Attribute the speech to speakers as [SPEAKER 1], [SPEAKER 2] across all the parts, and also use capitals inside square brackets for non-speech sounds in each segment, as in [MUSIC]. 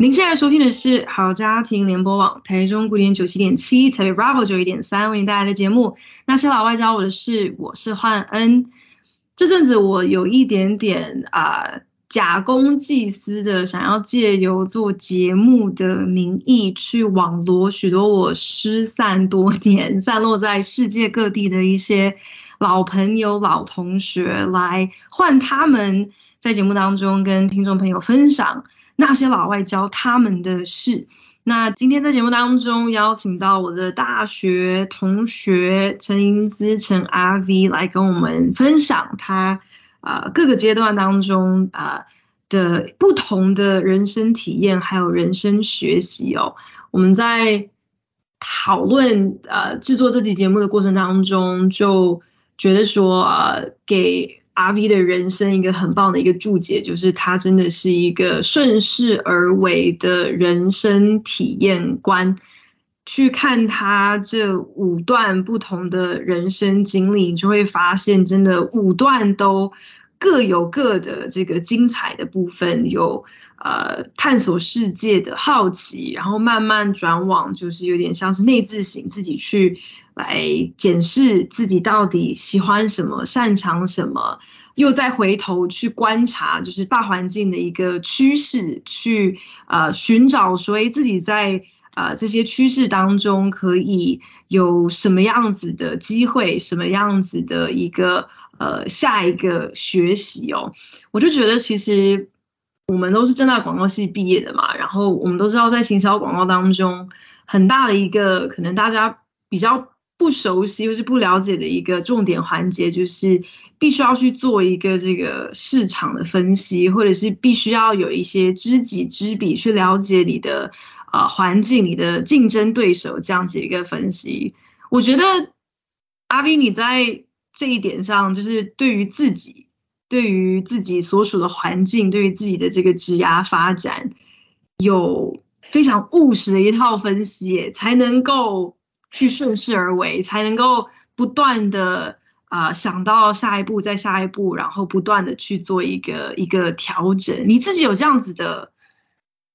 [SPEAKER 1] 您现在收听的是好家庭联播网台中古典九七点七，台北 Bravo 九一点三为您带来的节目。那些老外教我的事，我是焕恩。这阵子我有一点点啊、假公济私的，想要借由做节目的名义去网罗许多我失散多年、[LAUGHS] 散落在世界各地的一些老朋友、老同学，来换他们在节目当中跟听众朋友分享那些老外教他们的事。那今天在节目当中邀请到我的大学同学陈英姿陈阿 V 来跟我们分享他啊、呃、各个阶段当中啊、的不同的人生体验，还有人生学习哦。我们在讨论呃制作这期节目的过程当中，就觉得说呃给。阿 V 的人生一个很棒的一个注解，就是他真的是一个顺势而为的人生体验观。去看他这五段不同的人生经历，你就会发现，真的五段都各有各的这个精彩的部分，有呃探索世界的好奇，然后慢慢转往就是有点像是内自省，自己去。来检视自己到底喜欢什么、擅长什么，又再回头去观察，就是大环境的一个趋势，去呃寻找所以，自己在啊、呃、这些趋势当中可以有什么样子的机会，什么样子的一个呃下一个学习哦。我就觉得其实我们都是正大广告系毕业的嘛，然后我们都知道在行销广告当中很大的一个可能大家比较。不熟悉或是不了解的一个重点环节，就是必须要去做一个这个市场的分析，或者是必须要有一些知己知彼去了解你的啊、呃、环境、你的竞争对手这样子一个分析。我觉得阿 V 你在这一点上，就是对于自己、对于自己所属的环境、对于自己的这个职涯发展，有非常务实的一套分析，才能够。去顺势而为，才能够不断的啊、想到下一步，再下一步，然后不断的去做一个一个调整。你自己有这样子的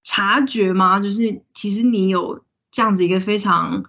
[SPEAKER 1] 察觉吗？就是其实你有这样子一个非常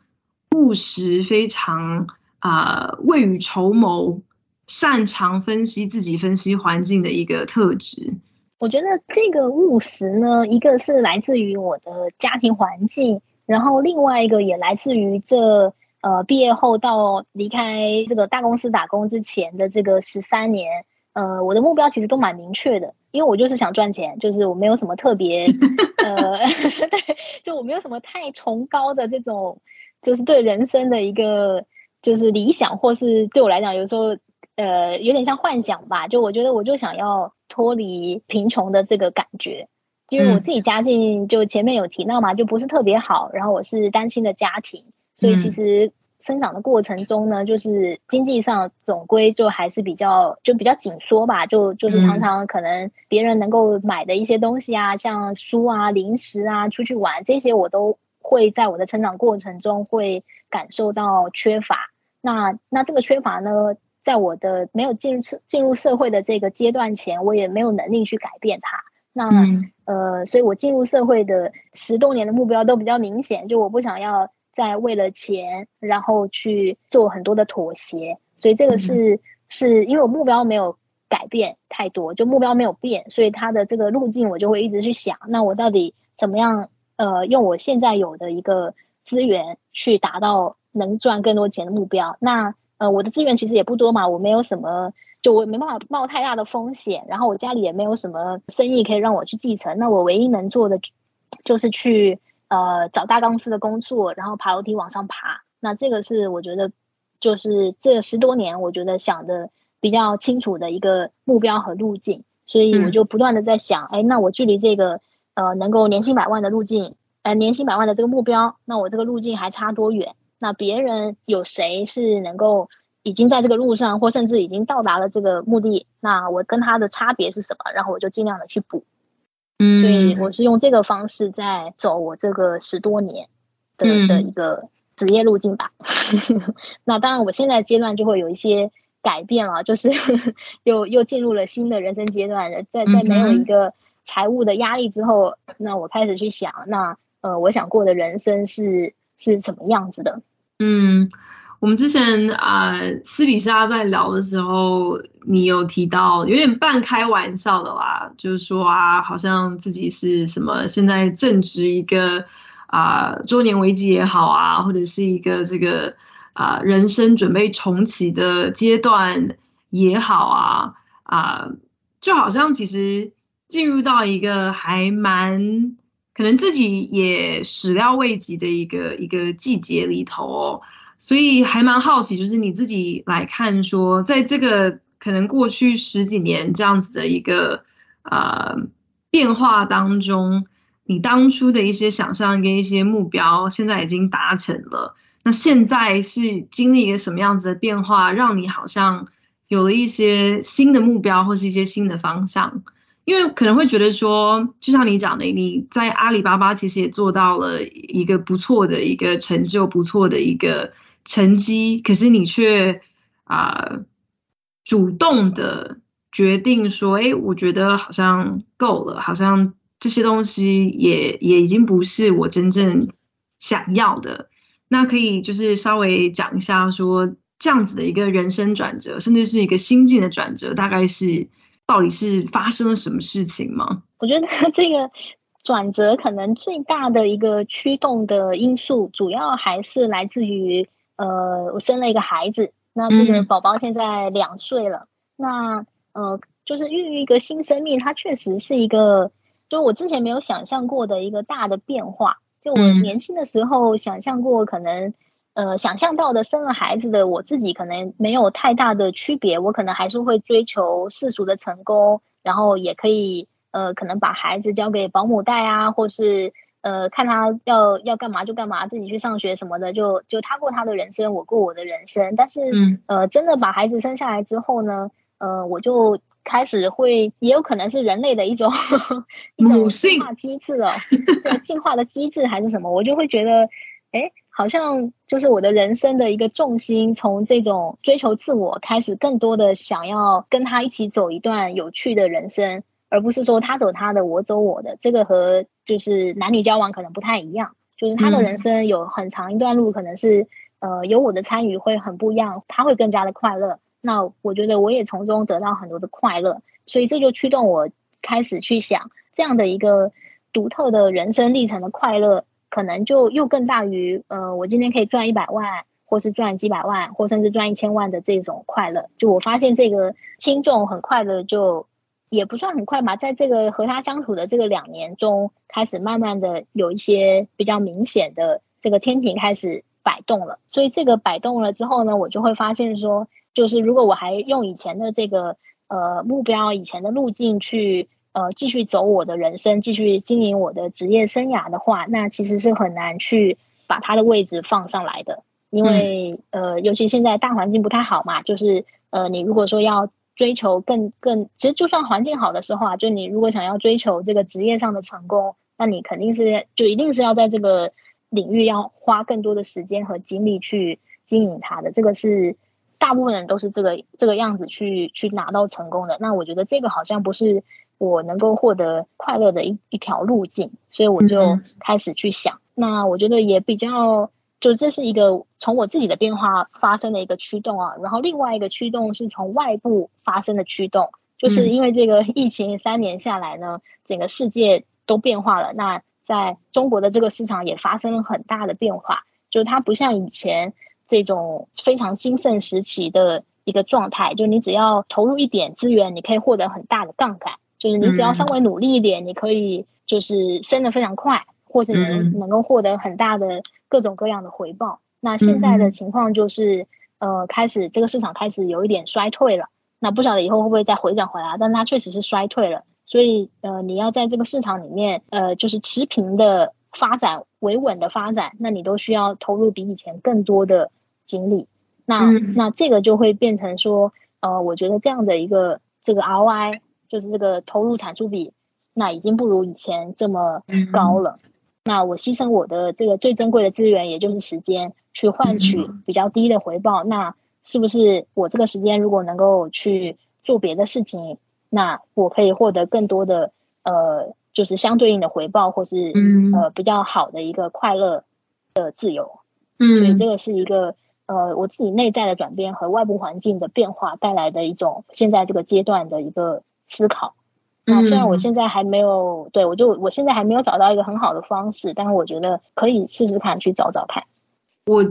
[SPEAKER 1] 务实、非常啊、未雨绸缪、擅长分析自己、分析环境的一个特质。
[SPEAKER 2] 我觉得这个务实呢，一个是来自于我的家庭环境。然后另外一个也来自于这呃毕业后到离开这个大公司打工之前的这个十三年，呃我的目标其实都蛮明确的，因为我就是想赚钱，就是我没有什么特别 [LAUGHS] 呃 [LAUGHS] 对，就我没有什么太崇高的这种，就是对人生的一个就是理想，或是对我来讲有时候呃有点像幻想吧，就我觉得我就想要脱离贫穷的这个感觉。因为我自己家境就前面有提到嘛，就不是特别好，然后我是单亲的家庭，所以其实生长的过程中呢，就是经济上总归就还是比较就比较紧缩吧，就就是常常可能别人能够买的一些东西啊，像书啊、零食啊、出去玩这些，我都会在我的成长过程中会感受到缺乏。那那这个缺乏呢，在我的没有进入进入社会的这个阶段前，我也没有能力去改变它。那、嗯、呃，所以我进入社会的十多年的目标都比较明显，就我不想要再为了钱，然后去做很多的妥协。所以这个是、嗯、是因为我目标没有改变太多，就目标没有变，所以它的这个路径我就会一直去想，那我到底怎么样呃，用我现在有的一个资源去达到能赚更多钱的目标？那呃，我的资源其实也不多嘛，我没有什么。就我没办法冒太大的风险，然后我家里也没有什么生意可以让我去继承，那我唯一能做的就是去呃找大公司的工作，然后爬楼梯往上爬。那这个是我觉得就是这十多年我觉得想的比较清楚的一个目标和路径，所以我就不断的在想，哎、嗯，那我距离这个呃能够年薪百万的路径，呃年薪百万的这个目标，那我这个路径还差多远？那别人有谁是能够？已经在这个路上，或甚至已经到达了这个目的，那我跟他的差别是什么？然后我就尽量的去补。嗯，所以我是用这个方式在走我这个十多年的的一个职业路径吧。嗯、[LAUGHS] 那当然，我现在阶段就会有一些改变了，就是 [LAUGHS] 又又进入了新的人生阶段了。在在没有一个财务的压力之后，那我开始去想，那呃，我想过的人生是是怎么样子的？
[SPEAKER 1] 嗯。我们之前啊、私底下在聊的时候，你有提到有点半开玩笑的啦，就是说啊，好像自己是什么现在正值一个啊、呃、周年危机也好啊，或者是一个这个啊、人生准备重启的阶段也好啊啊、就好像其实进入到一个还蛮可能自己也始料未及的一个一个季节里头。所以还蛮好奇，就是你自己来看说，在这个可能过去十几年这样子的一个呃变化当中，你当初的一些想象跟一些目标，现在已经达成了。那现在是经历一个什么样子的变化，让你好像有了一些新的目标或是一些新的方向？因为可能会觉得说，就像你讲的，你在阿里巴巴其实也做到了一个不错的一个成就，不错的一个。成绩，可是你却啊、主动的决定说，哎，我觉得好像够了，好像这些东西也也已经不是我真正想要的。那可以就是稍微讲一下说，这样子的一个人生转折，甚至是一个心境的转折，大概是到底是发生了什么事情吗？
[SPEAKER 2] 我觉得这个转折可能最大的一个驱动的因素，主要还是来自于。呃，我生了一个孩子，那这个宝宝现在两岁了。嗯、那呃，就是孕育一个新生命，它确实是一个，就我之前没有想象过的一个大的变化。就我年轻的时候想象过，可能呃，想象到的生了孩子的我自己，可能没有太大的区别。我可能还是会追求世俗的成功，然后也可以呃，可能把孩子交给保姆带啊，或是。呃，看他要要干嘛就干嘛，自己去上学什么的，就就他过他的人生，我过我的人生。但是，嗯、呃，真的把孩子生下来之后呢，呃，我就开始会，也有可能是人类的一种 [LAUGHS] 一种进化机制哦，对，进化的机制还是什么，我就会觉得，哎，好像就是我的人生的一个重心，从这种追求自我开始，更多的想要跟他一起走一段有趣的人生。而不是说他走他的，我走我的，这个和就是男女交往可能不太一样。就是他的人生有很长一段路，可能是呃有我的参与会很不一样，他会更加的快乐。那我觉得我也从中得到很多的快乐，所以这就驱动我开始去想这样的一个独特的人生历程的快乐，可能就又更大于呃我今天可以赚一百万，或是赚几百万，或甚至赚一千万的这种快乐。就我发现这个轻重很快的就。也不算很快吧，在这个和他相处的这个两年中，开始慢慢的有一些比较明显的这个天平开始摆动了。所以这个摆动了之后呢，我就会发现说，就是如果我还用以前的这个呃目标、以前的路径去呃继续走我的人生，继续经营我的职业生涯的话，那其实是很难去把他的位置放上来的，因为呃，尤其现在大环境不太好嘛，就是呃，你如果说要。追求更更，其实就算环境好的时候啊，就你如果想要追求这个职业上的成功，那你肯定是就一定是要在这个领域要花更多的时间和精力去经营它的。这个是大部分人都是这个这个样子去去拿到成功的。那我觉得这个好像不是我能够获得快乐的一一条路径，所以我就开始去想。那我觉得也比较。就这是一个从我自己的变化发生的一个驱动啊，然后另外一个驱动是从外部发生的驱动，就是因为这个疫情三年下来呢，整个世界都变化了。那在中国的这个市场也发生了很大的变化，就是它不像以前这种非常兴盛时期的一个状态，就你只要投入一点资源，你可以获得很大的杠杆，就是你只要稍微努力一点，你可以就是升得非常快，或者能能够获得很大的。各种各样的回报。那现在的情况就是，嗯、呃，开始这个市场开始有一点衰退了。那不晓得以后会不会再回涨回来？但它确实是衰退了。所以，呃，你要在这个市场里面，呃，就是持平的发展、维稳的发展，那你都需要投入比以前更多的精力。那、嗯、那这个就会变成说，呃，我觉得这样的一个这个 ROI 就是这个投入产出比，那已经不如以前这么高了。嗯、那我牺牲我的这个最珍贵的资源，也就是时间，去换取比较低的回报，嗯、那是不是我这个时间如果能够去做别的事情，那我可以获得更多的呃，就是相对应的回报，或是、嗯、呃比较好的一个快乐的自由。嗯，所以这个是一个呃我自己内在的转变和外部环境的变化带来的一种现在这个阶段的一个思考。那虽然我现在还没有，对，我就我现在还没有找到一个很好的方式，但是我觉得可以试试看去找找看。
[SPEAKER 1] 我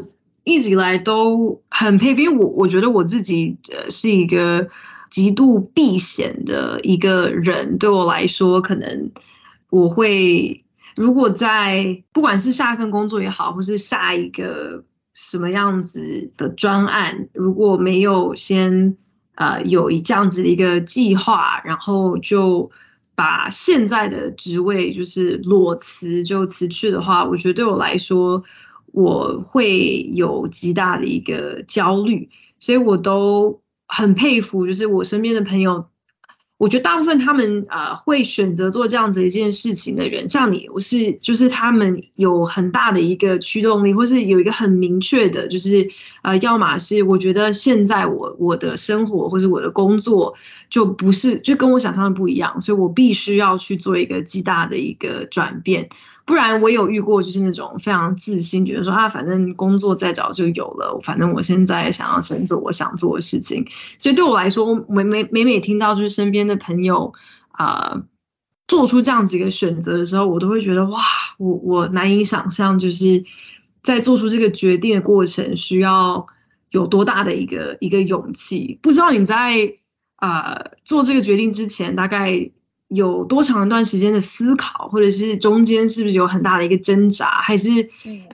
[SPEAKER 1] 一直以来都很佩服，因为我我觉得我自己呃是一个极度避险的一个人。对我来说，可能我会如果在不管是下一份工作也好，或是下一个什么样子的专案，如果没有先。呃，有一这样子的一个计划，然后就把现在的职位就是裸辞就辞去的话，我觉得对我来说，我会有极大的一个焦虑，所以我都很佩服，就是我身边的朋友。我觉得大部分他们呃会选择做这样子一件事情的人，像你，我是就是他们有很大的一个驱动力，或是有一个很明确的，就是呃，要么是我觉得现在我我的生活或是我的工作就不是就跟我想象的不一样，所以我必须要去做一个极大的一个转变。不然我有遇过，就是那种非常自信，觉得说啊，反正工作再找就有了，反正我现在想要先做我想做的事情。所以对我来说，每每每每听到就是身边的朋友啊、做出这样子一个选择的时候，我都会觉得哇，我我难以想象，就是在做出这个决定的过程需要有多大的一个一个勇气。不知道你在啊、做这个决定之前，大概。有多长一段时间的思考，或者是中间是不是有很大的一个挣扎，还是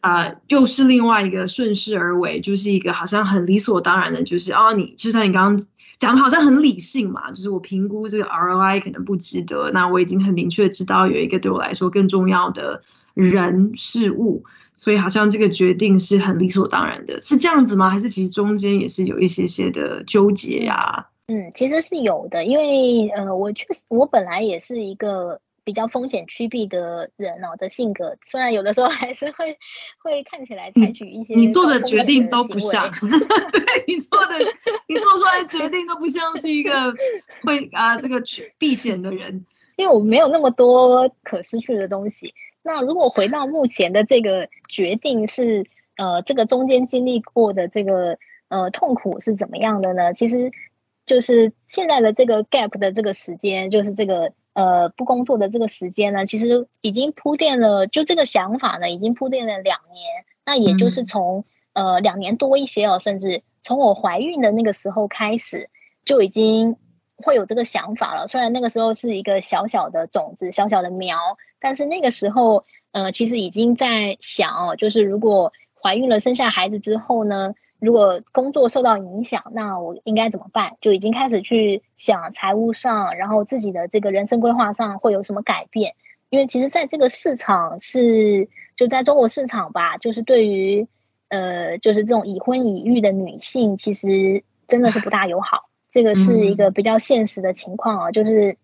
[SPEAKER 1] 啊、呃，又是另外一个顺势而为，就是一个好像很理所当然的，就是哦，你就像你刚刚讲的，好像很理性嘛，就是我评估这个 ROI 可能不值得，那我已经很明确知道有一个对我来说更重要的人事物，所以好像这个决定是很理所当然的，是这样子吗？还是其实中间也是有一些些的纠结呀、啊？
[SPEAKER 2] 嗯，其实是有的，因为呃，我确实我本来也是一个比较风险趋避的人哦的性格，虽然有的时候还是会会看起来采取一些的
[SPEAKER 1] 你做的决定都不像，[LAUGHS] 对你做的你做出来的决定都不像是一个 [LAUGHS] 会啊这个去避险的人，
[SPEAKER 2] 因为我没有那么多可失去的东西。那如果回到目前的这个决定是呃这个中间经历过的这个呃痛苦是怎么样的呢？其实。就是现在的这个 gap 的这个时间，就是这个呃不工作的这个时间呢，其实已经铺垫了，就这个想法呢，已经铺垫了两年。那也就是从呃两年多一些哦，甚至从我怀孕的那个时候开始，就已经会有这个想法了。虽然那个时候是一个小小的种子、小小的苗，但是那个时候呃其实已经在想哦，就是如果怀孕了、生下孩子之后呢。如果工作受到影响，那我应该怎么办？就已经开始去想财务上，然后自己的这个人生规划上会有什么改变？因为其实在这个市场是就在中国市场吧，就是对于呃，就是这种已婚已育的女性，其实真的是不大友好。这个是一个比较现实的情况啊，就是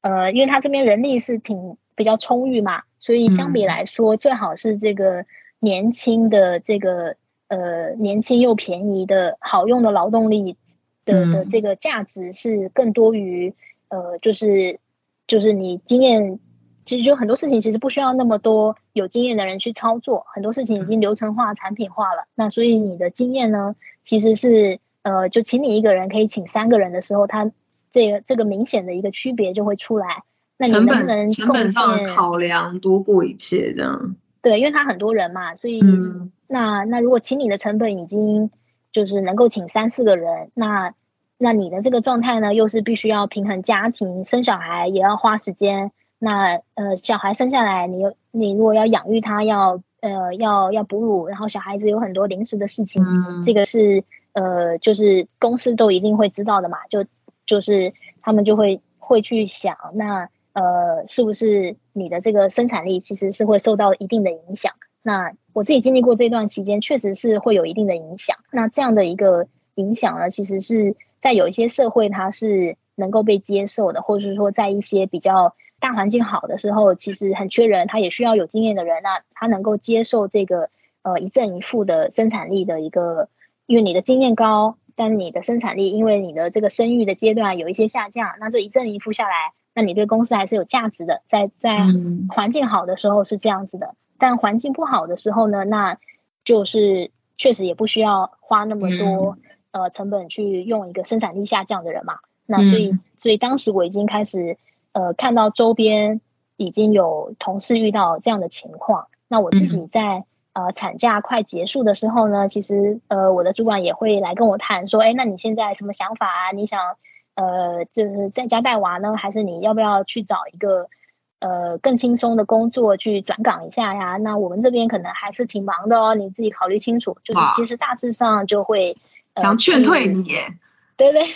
[SPEAKER 2] 呃，因为他这边人力是挺比较充裕嘛，所以相比来说，最好是这个年轻的这个。呃，年轻又便宜的好用的劳动力的的这个价值是更多于、嗯、呃，就是就是你经验，其实就很多事情其实不需要那么多有经验的人去操作，很多事情已经流程化、嗯、产品化了。那所以你的经验呢，其实是呃，就请你一个人可以请三个人的时候，他这个这个明显的一个区别就会出来。那你能不能
[SPEAKER 1] 成本上考量多过一切这样？
[SPEAKER 2] 对，因为他很多人嘛，所以。嗯那那如果请你的成本已经就是能够请三四个人，那那你的这个状态呢，又是必须要平衡家庭生小孩也要花时间。那呃小孩生下来，你又你如果要养育他，要呃要要哺乳，然后小孩子有很多临时的事情，嗯、这个是呃就是公司都一定会知道的嘛，就就是他们就会会去想，那呃是不是你的这个生产力其实是会受到一定的影响。那我自己经历过这段期间，确实是会有一定的影响。那这样的一个影响呢，其实是在有一些社会它是能够被接受的，或者是说在一些比较大环境好的时候，其实很缺人，他也需要有经验的人，那他能够接受这个呃一正一负的生产力的一个，因为你的经验高，但是你的生产力因为你的这个生育的阶段有一些下降，那这一正一负下来，那你对公司还是有价值的。在在环境好的时候是这样子的，嗯、但环境不好的时候呢，那就是确实也不需要花那么多、嗯、呃成本去用一个生产力下降的人嘛。那所以所以当时我已经开始。呃，看到周边已经有同事遇到这样的情况，那我自己在呃产假快结束的时候呢，其实呃我的主管也会来跟我谈说，哎，那你现在什么想法啊？你想呃就是在家带娃呢，还是你要不要去找一个呃更轻松的工作去转岗一下呀？那我们这边可能还是挺忙的哦，你自己考虑清楚。就是其实大致上就会、
[SPEAKER 1] 呃、想劝退你耶，
[SPEAKER 2] 对对，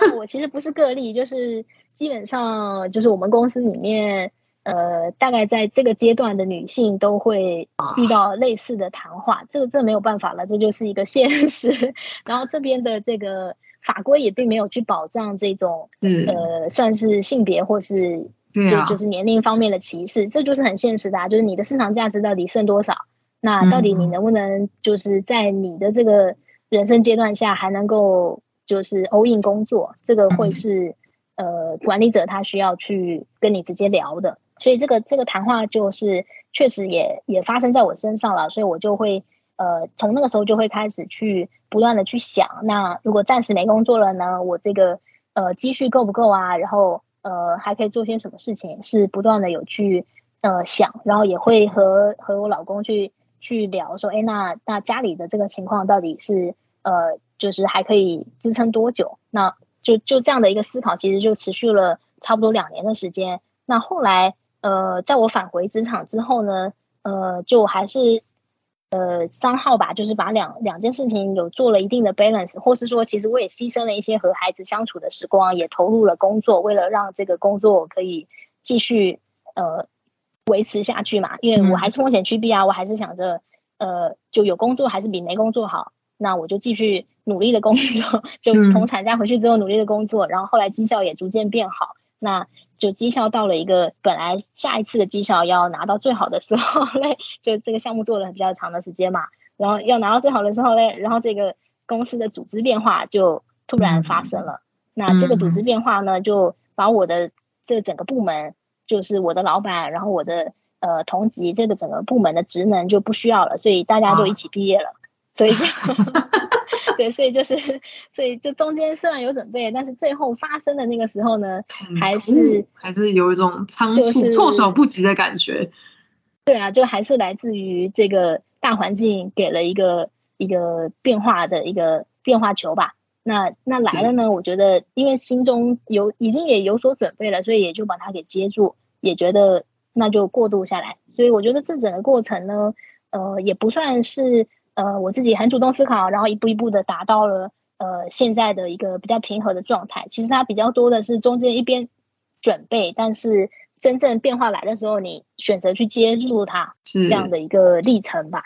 [SPEAKER 2] 但我其实不是个例，就是。基本上就是我们公司里面，呃，大概在这个阶段的女性都会遇到类似的谈话，这个这没有办法了，这就是一个现实。然后这边的这个法规也并没有去保障这种，呃，算是性别或是就就是年龄方面的歧视，这就是很现实的啊，就是你的市场价值到底剩多少？那到底你能不能就是在你的这个人生阶段下还能够就是 all in 工作？这个会是。呃，管理者他需要去跟你直接聊的，所以这个这个谈话就是确实也也发生在我身上了，所以我就会呃从那个时候就会开始去不断的去想，那如果暂时没工作了呢，我这个呃积蓄够不够啊？然后呃还可以做些什么事情？是不断的有去呃想，然后也会和和我老公去去聊说，哎，那那家里的这个情况到底是呃就是还可以支撑多久？那就就这样的一个思考，其实就持续了差不多两年的时间。那后来，呃，在我返回职场之后呢，呃，就还是呃三号吧，就是把两两件事情有做了一定的 balance，或是说，其实我也牺牲了一些和孩子相处的时光，也投入了工作，为了让这个工作可以继续呃维持下去嘛。因为我还是风险趋避啊，我还是想着呃，就有工作还是比没工作好。那我就继续努力的工作，[LAUGHS] 就从产假回去之后努力的工作，嗯、然后后来绩效也逐渐变好，那就绩效到了一个本来下一次的绩效要拿到最好的时候嘞，就这个项目做了比较长的时间嘛，然后要拿到最好的时候嘞，然后这个公司的组织变化就突然发生了，嗯、那这个组织变化呢，就把我的这整个部门，就是我的老板，然后我的呃同级这个整个部门的职能就不需要了，所以大家就一起毕业了。啊所以，[LAUGHS] 对，所以就是，所以就中间虽然有准备，但是最后发生的那个时候呢，还是
[SPEAKER 1] 还是有一种仓促、措手不及的感觉。
[SPEAKER 2] 对啊，就还是来自于这个大环境给了一个一个变化的一个变化球吧。那那来了呢，我觉得因为心中有已经也有所准备了，所以也就把它给接住，也觉得那就过渡下来。所以我觉得这整个过程呢，呃，也不算是。呃，我自己很主动思考，然后一步一步的达到了呃现在的一个比较平和的状态。其实它比较多的是中间一边准备，但是真正变化来的时候，你选择去接住它，这样的一个历程吧。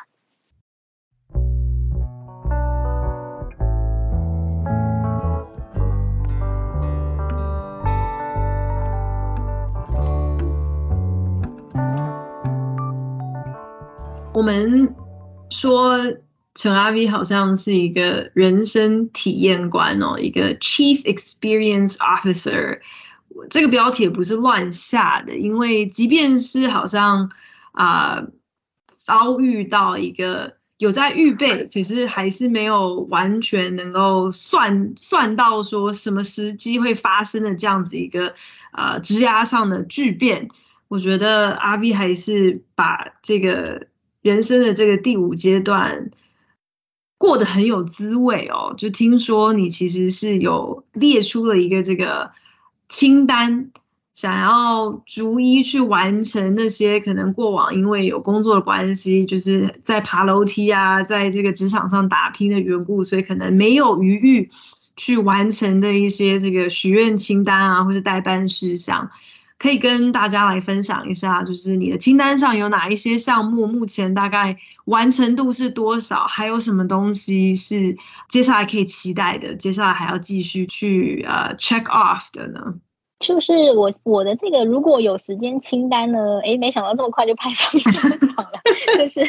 [SPEAKER 1] 我们。说陈阿 V 好像是一个人生体验官哦，一个 Chief Experience Officer。这个标题也不是乱下的，因为即便是好像啊、遭遇到一个有在预备，可是还是没有完全能够算算到说什么时机会发生的这样子一个呃枝桠上的巨变。我觉得阿 V 还是把这个。人生的这个第五阶段过得很有滋味哦，就听说你其实是有列出了一个这个清单，想要逐一去完成那些可能过往因为有工作的关系，就是在爬楼梯啊，在这个职场上打拼的缘故，所以可能没有余裕去完成的一些这个许愿清单啊，或是待办事项。可以跟大家来分享一下，就是你的清单上有哪一些项目，目前大概完成度是多少？还有什么东西是接下来可以期待的？接下来还要继续去呃 check off 的呢？
[SPEAKER 2] 就是我我的这个如果有时间清单呢，诶，没想到这么快就派上用场了。[LAUGHS] 就是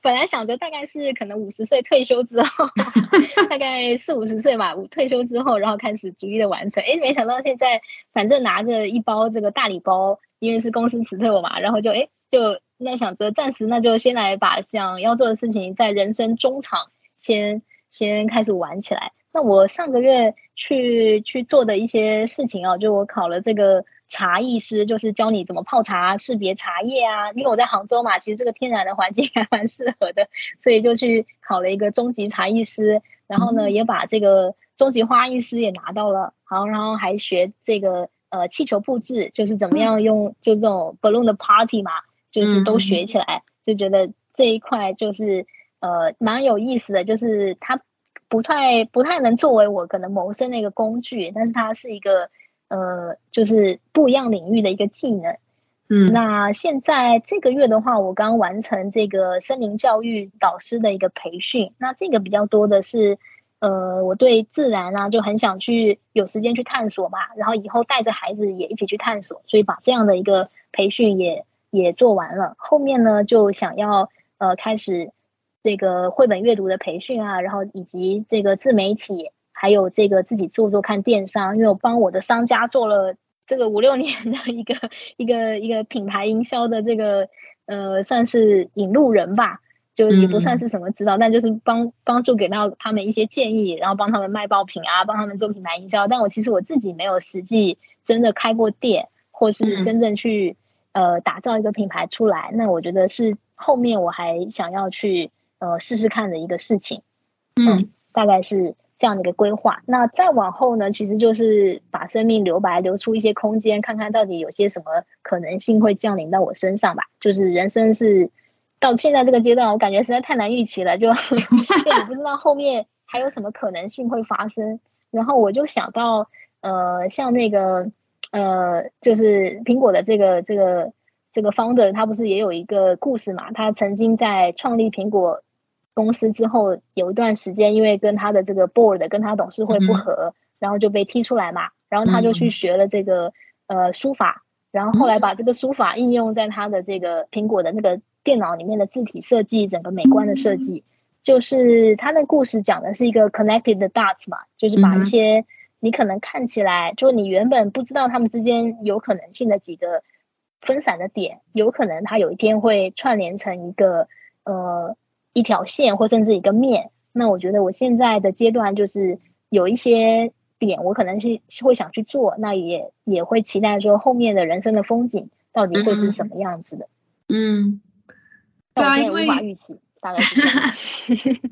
[SPEAKER 2] 本来想着大概是可能五十岁退休之后，[LAUGHS] 大概四五十岁吧，退休之后，然后开始逐一的完成。诶，没想到现在反正拿着一包这个大礼包，因为是公司辞退我嘛，然后就诶就那想着暂时那就先来把想要做的事情在人生中场先先开始玩起来。那我上个月去去做的一些事情哦，就我考了这个茶艺师，就是教你怎么泡茶、识别茶叶啊。因为我在杭州嘛，其实这个天然的环境还蛮适合的，所以就去考了一个中级茶艺师。然后呢，也把这个中级花艺师也拿到了。好，然后还学这个呃气球布置，就是怎么样用就这种 balloon 的 party 嘛，就是都学起来，就觉得这一块就是呃蛮有意思的，就是它。不太不太能作为我可能谋生的一个工具，但是它是一个呃，就是不一样领域的一个技能。嗯，那现在这个月的话，我刚完成这个森林教育导师的一个培训。那这个比较多的是，呃，我对自然啊就很想去有时间去探索嘛，然后以后带着孩子也一起去探索，所以把这样的一个培训也也做完了。后面呢，就想要呃开始。这个绘本阅读的培训啊，然后以及这个自媒体，还有这个自己做做看电商，因为我帮我的商家做了这个五六年的一个一个一个品牌营销的这个呃，算是引路人吧，就也不算是什么指导，嗯、但就是帮帮助给到他们一些建议，然后帮他们卖爆品啊，帮他们做品牌营销。但我其实我自己没有实际真的开过店，或是真正去、嗯、呃打造一个品牌出来。那我觉得是后面我还想要去。呃，试试看的一个事情，嗯，大概是这样的一个规划。那再往后呢，其实就是把生命留白，留出一些空间，看看到底有些什么可能性会降临到我身上吧。就是人生是到现在这个阶段，我感觉实在太难预期了，就 [LAUGHS] 就也不知道后面还有什么可能性会发生。然后我就想到，呃，像那个，呃，就是苹果的这个这个这个 founder，他不是也有一个故事嘛？他曾经在创立苹果。公司之后有一段时间，因为跟他的这个 board 跟他董事会不和，嗯、然后就被踢出来嘛。然后他就去学了这个、嗯、呃书法，然后后来把这个书法应用在他的这个苹果的那个电脑里面的字体设计，整个美观的设计。嗯、就是他的故事讲的是一个 connected dots 嘛，就是把一些你可能看起来、嗯、就你原本不知道他们之间有可能性的几个分散的点，有可能他有一天会串联成一个呃。一条线或甚至一个面，那我觉得我现在的阶段就是有一些点，我可能是会想去做，那也也会期待说后面的人生的风景到底会是什么样子的。嗯，但我现在无法预期，大概是。[LAUGHS]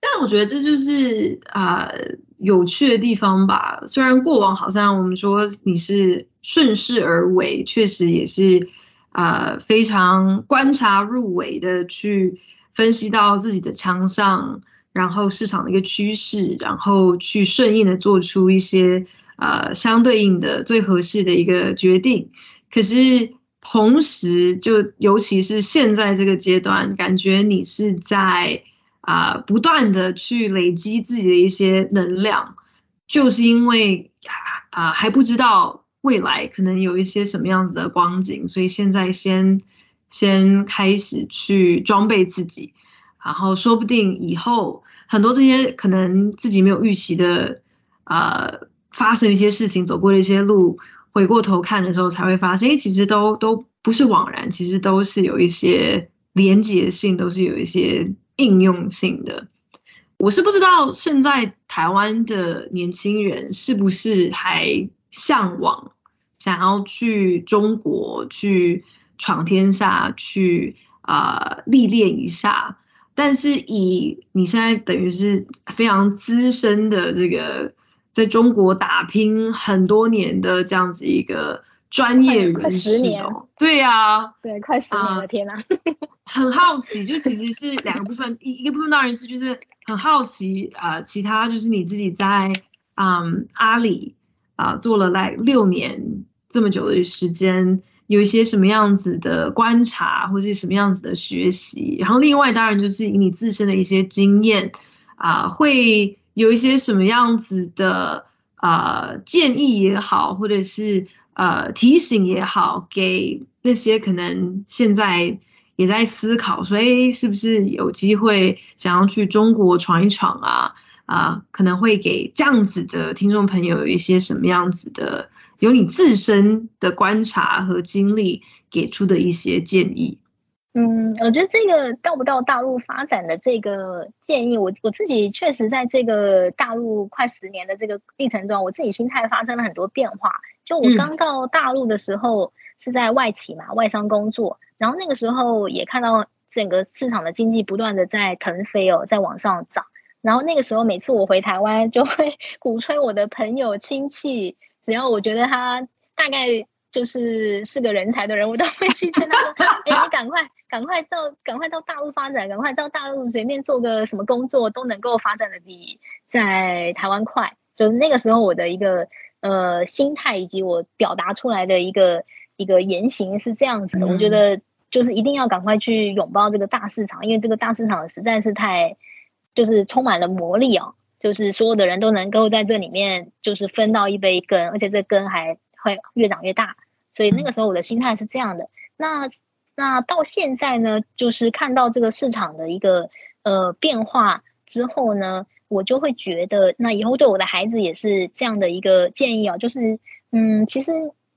[SPEAKER 1] 但我觉得这就是啊、呃、有趣的地方吧。虽然过往好像我们说你是顺势而为，确实也是。啊、呃，非常观察入微的去分析到自己的强项，然后市场的一个趋势，然后去顺应的做出一些呃相对应的最合适的一个决定。可是同时，就尤其是现在这个阶段，感觉你是在啊、不断的去累积自己的一些能量，就是因为啊、呃、还不知道。未来可能有一些什么样子的光景，所以现在先先开始去装备自己，然后说不定以后很多这些可能自己没有预期的，呃，发生一些事情，走过的一些路，回过头看的时候才会发现，其实都都不是枉然，其实都是有一些连结性，都是有一些应用性的。我是不知道现在台湾的年轻人是不是还向往想要去中国去闯天下，去啊、呃、历练一下。但是以你现在等于是非常资深的这个在中国打拼很多年的这样子一个专业人士，
[SPEAKER 2] 快十年，
[SPEAKER 1] 对呀、啊，
[SPEAKER 2] 对，快十年了，天哪！
[SPEAKER 1] 很好奇，就其实是两个部分，一一个部分当然是就是很好奇啊、呃，其他就是你自己在嗯阿里。啊，做了来六年这么久的时间，有一些什么样子的观察，或是什么样子的学习？然后另外当然就是以你自身的一些经验啊、会有一些什么样子的啊、建议也好，或者是呃提醒也好，给那些可能现在也在思考说，哎，是不是有机会想要去中国闯一闯啊？啊、可能会给这样子的听众朋友有一些什么样子的？有你自身的观察和经历给出的一些建议。
[SPEAKER 2] 嗯，我觉得这个到不到大陆发展的这个建议，我我自己确实在这个大陆快十年的这个历程中，我自己心态发生了很多变化。就我刚到大陆的时候是在外企嘛，外商工作，然后那个时候也看到整个市场的经济不断的在腾飞哦，在往上涨。然后那个时候每次我回台湾，就会鼓吹我的朋友亲戚。只要我觉得他大概就是是个人才的人，我都会去劝他说：“哎，你赶快赶快到赶快到大陆发展，赶快到大陆随便做个什么工作都能够发展的比在台湾快。”就是那个时候我的一个呃心态以及我表达出来的一个一个言行是这样子的。我觉得就是一定要赶快去拥抱这个大市场，因为这个大市场实在是太就是充满了魔力哦。就是所有的人都能够在这里面，就是分到一杯羹，而且这羹还会越长越大。所以那个时候我的心态是这样的。那那到现在呢，就是看到这个市场的一个呃变化之后呢，我就会觉得，那以后对我的孩子也是这样的一个建议啊，就是嗯，其实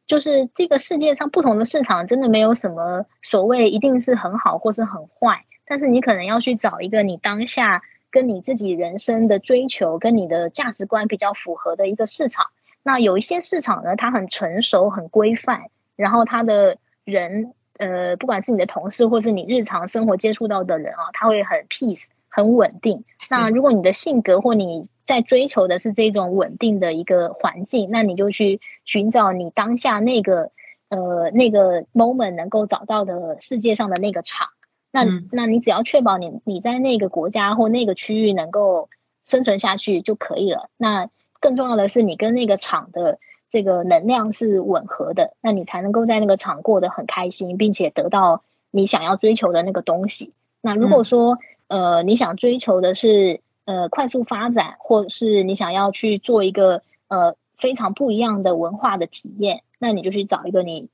[SPEAKER 2] 就是这个世界上不同的市场真的没有什么所谓一定是很好或是很坏，但是你可能要去找一个你当下。跟你自己人生的追求，跟你的价值观比较符合的一个市场。那有一些市场呢，它很成熟、很规范，然后它的人，呃，不管是你的同事，或是你日常生活接触到的人啊，他会很 peace、很稳定。那如果你的性格或你在追求的是这种稳定的一个环境，那你就去寻找你当下那个，呃，那个 moment 能够找到的世界上的那个场。那，那你只要确保你你在那个国家或那个区域能够生存下去就可以了。那更重要的是，你跟那个厂的这个能量是吻合的，那你才能够在那个厂过得很开心，并且得到你想要追求的那个东西。那如果说，呃，你想追求的是呃快速发展，或者是你想要去做一个呃非常不一样的文化的体验，那你就去找一个你。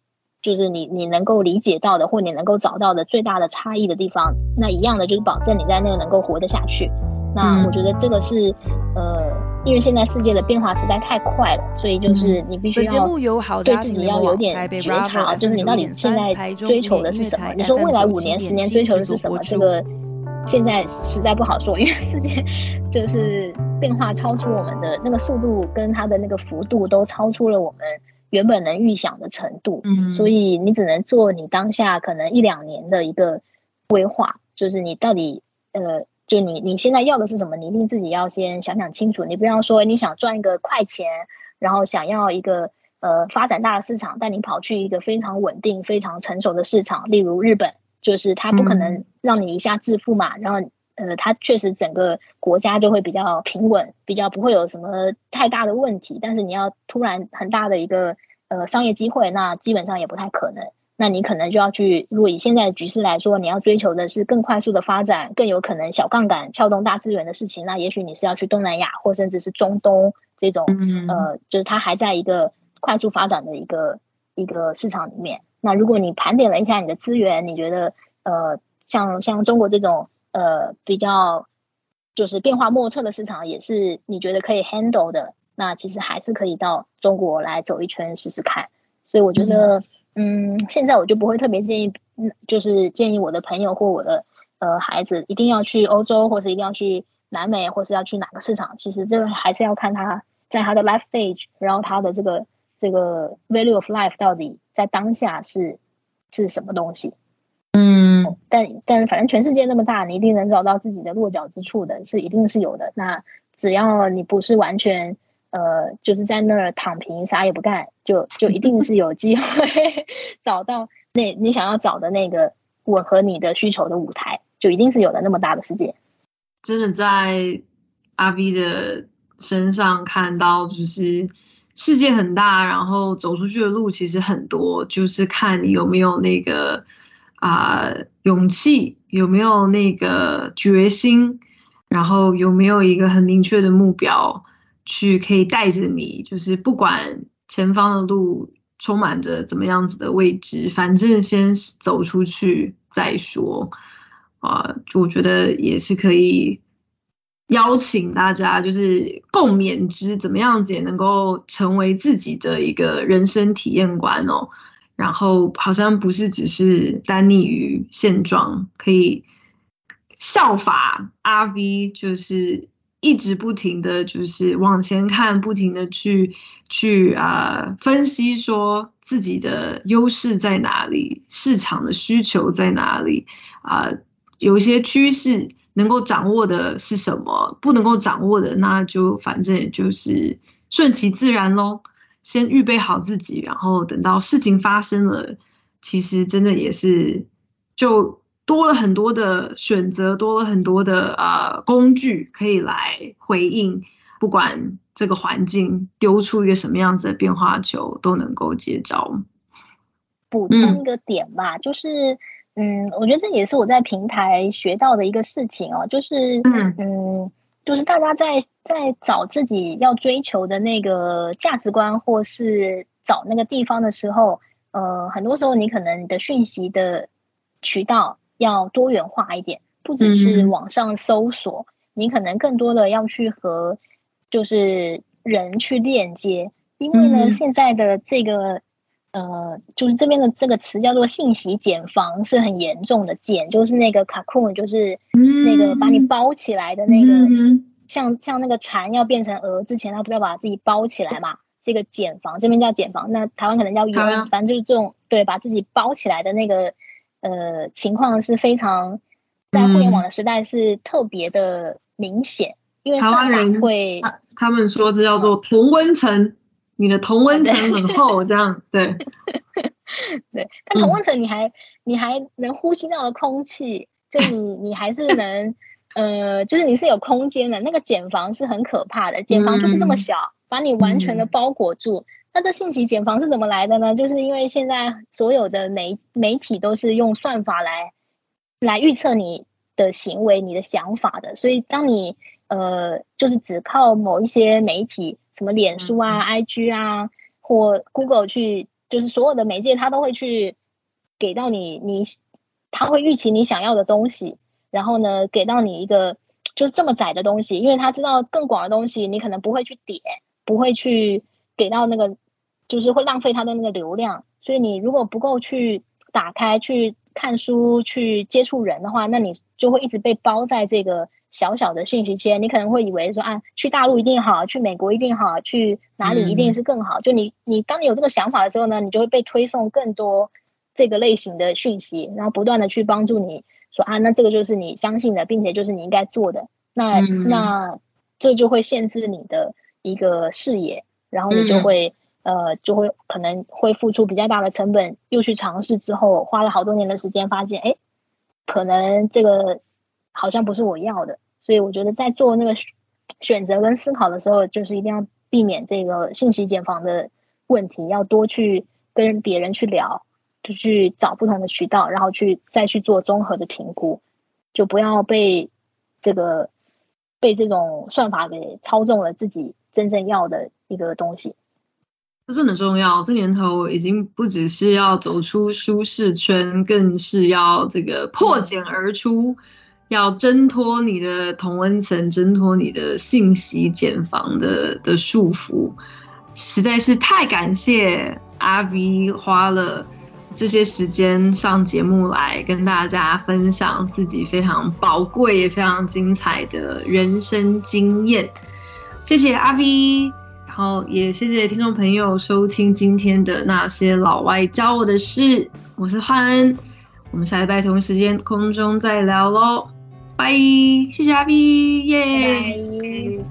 [SPEAKER 2] 就是你你能够理解到的，或你能够找到的最大的差异的地方，那一样的就是保证你在那个能够活得下去。那我觉得这个是呃，因为现在世界的变化实在太快了，所以就是你必须要对自己要有点觉察，就是你到底现在追求的是什么？你说未来五年、十年追求的是什么？这个现在实在不好说，因为世界就是变化超出我们的那个速度，跟它的那个幅度都超出了我们。原本能预想的程度，嗯，所以你只能做你当下可能一两年的一个规划，就是你到底呃，就你你现在要的是什么？你一定自己要先想想清楚。你不要说你想赚一个快钱，然后想要一个呃发展大的市场，但你跑去一个非常稳定、非常成熟的市场，例如日本，就是它不可能让你一下致富嘛，然后。呃，它确实整个国家就会比较平稳，比较不会有什么太大的问题。但是你要突然很大的一个呃商业机会，那基本上也不太可能。那你可能就要去，如果以现在的局势来说，你要追求的是更快速的发展，更有可能小杠杆撬动大资源的事情，那也许你是要去东南亚或甚至是中东这种，呃，就是它还在一个快速发展的一个一个市场里面。那如果你盘点了一下你的资源，你觉得呃，像像中国这种。呃，比较就是变化莫测的市场，也是你觉得可以 handle 的，那其实还是可以到中国来走一圈试试看。所以我觉得，嗯，嗯，现在我就不会特别建议，就是建议我的朋友或我的呃孩子一定要去欧洲，或是一定要去南美，或是要去哪个市场。其实这个还是要看他在他的 life stage，然后他的这个这个 value of life 到底在当下是是什么东西。嗯，但但反正全世界那么大，你一定能找到自己的落脚之处的，是一定是有的。那只要你不是完全呃，就是在那儿躺平啥也不干，就就一定是有机会 [LAUGHS] 找到那你想要找的那个吻合你的需求的舞台，就一定是有的。那么大的世界，
[SPEAKER 1] 真的在阿 V 的身上看到，就是世界很大，然后走出去的路其实很多，就是看你有没有那个啊、勇气，有没有那个决心，然后有没有一个很明确的目标，去可以带着你，就是不管前方的路充满着怎么样子的未知，反正先走出去再说。啊、呃，我觉得也是可以。邀请大家就是共勉之，怎么样子也能够成为自己的一个人生体验观哦。然后好像不是只是单立于现状，可以效法阿 V，就是一直不停的就是往前看，不停的去去啊、分析说自己的优势在哪里，市场的需求在哪里啊、有一些趋势。能够掌握的是什么？不能够掌握的，那就反正也就是顺其自然喽。先预备好自己，然后等到事情发生了，其实真的也是就多了很多的选择，多了很多的呃工具可以来回应。不管这个环境丢出一个什么样子的变化球，都能够接招。
[SPEAKER 2] 补充一个点吧，嗯、就是。嗯，我觉得这也是我在平台学到的一个事情哦，就是嗯，嗯，就是大家在在找自己要追求的那个价值观，或是找那个地方的时候，呃，很多时候你可能你的讯息的渠道要多元化一点，不只是网上搜索，嗯、你可能更多的要去和就是人去链接，因为呢，嗯、现在的这个。呃，就是这边的这个词叫做信息茧房，是很严重的。茧就是那个 cocoon，就是那个把你包起来的那个，嗯、像像那个蝉要变成蛾之前，它不是要把自己包起来嘛？这个茧房，这边叫茧房，那台湾可能叫蛹，啊、反正就是这种对，把自己包起来的那个呃情况是非常在互联网的时代是特别的明显，嗯、因为台湾人会他，
[SPEAKER 1] 他们说这叫做同温层。你的同温层很厚，这样 [LAUGHS] 对，[LAUGHS]
[SPEAKER 2] 对。但同温层你还、嗯、你还能呼吸到的空气，[LAUGHS] 就你你还是能，呃，就是你是有空间的。那个茧房是很可怕的，茧房就是这么小，嗯、把你完全的包裹住。嗯、那这信息茧房是怎么来的呢？就是因为现在所有的媒媒体都是用算法来来预测你的行为、你的想法的，所以当你呃，就是只靠某一些媒体。什么脸书啊、IG 啊，或 Google 去，就是所有的媒介，它都会去给到你，你他会预期你想要的东西，然后呢，给到你一个就是这么窄的东西，因为他知道更广的东西你可能不会去点，不会去给到那个，就是会浪费他的那个流量，所以你如果不够去打开去看书、去接触人的话，那你就会一直被包在这个。小小的兴趣圈，你可能会以为说啊，去大陆一定好，去美国一定好，去哪里一定是更好。嗯、就你，你当你有这个想法的时候呢，你就会被推送更多这个类型的讯息，然后不断的去帮助你说啊，那这个就是你相信的，并且就是你应该做的。那、嗯、那这就会限制你的一个视野，然后你就会、嗯、呃，就会可能会付出比较大的成本，又去尝试之后，花了好多年的时间，发现哎，可能这个。好像不是我要的，所以我觉得在做那个选择跟思考的时候，就是一定要避免这个信息茧房的问题，要多去跟别人去聊，就去找不同的渠道，然后去再去做综合的评估，就不要被这个被这种算法给操纵了自己真正要的一个东西。
[SPEAKER 1] 这真的重要，这年头已经不只是要走出舒适圈，更是要这个破茧而出。要挣脱你的同温层，挣脱你的信息茧房的的束缚，实在是太感谢阿 V 花了这些时间上节目来跟大家分享自己非常宝贵也非常精彩的人生经验。谢谢阿 V，然后也谢谢听众朋友收听今天的那些老外教我的事，我是焕恩，我们下礼拜同一时间空中再聊喽。拜，谢谢阿 V，耶。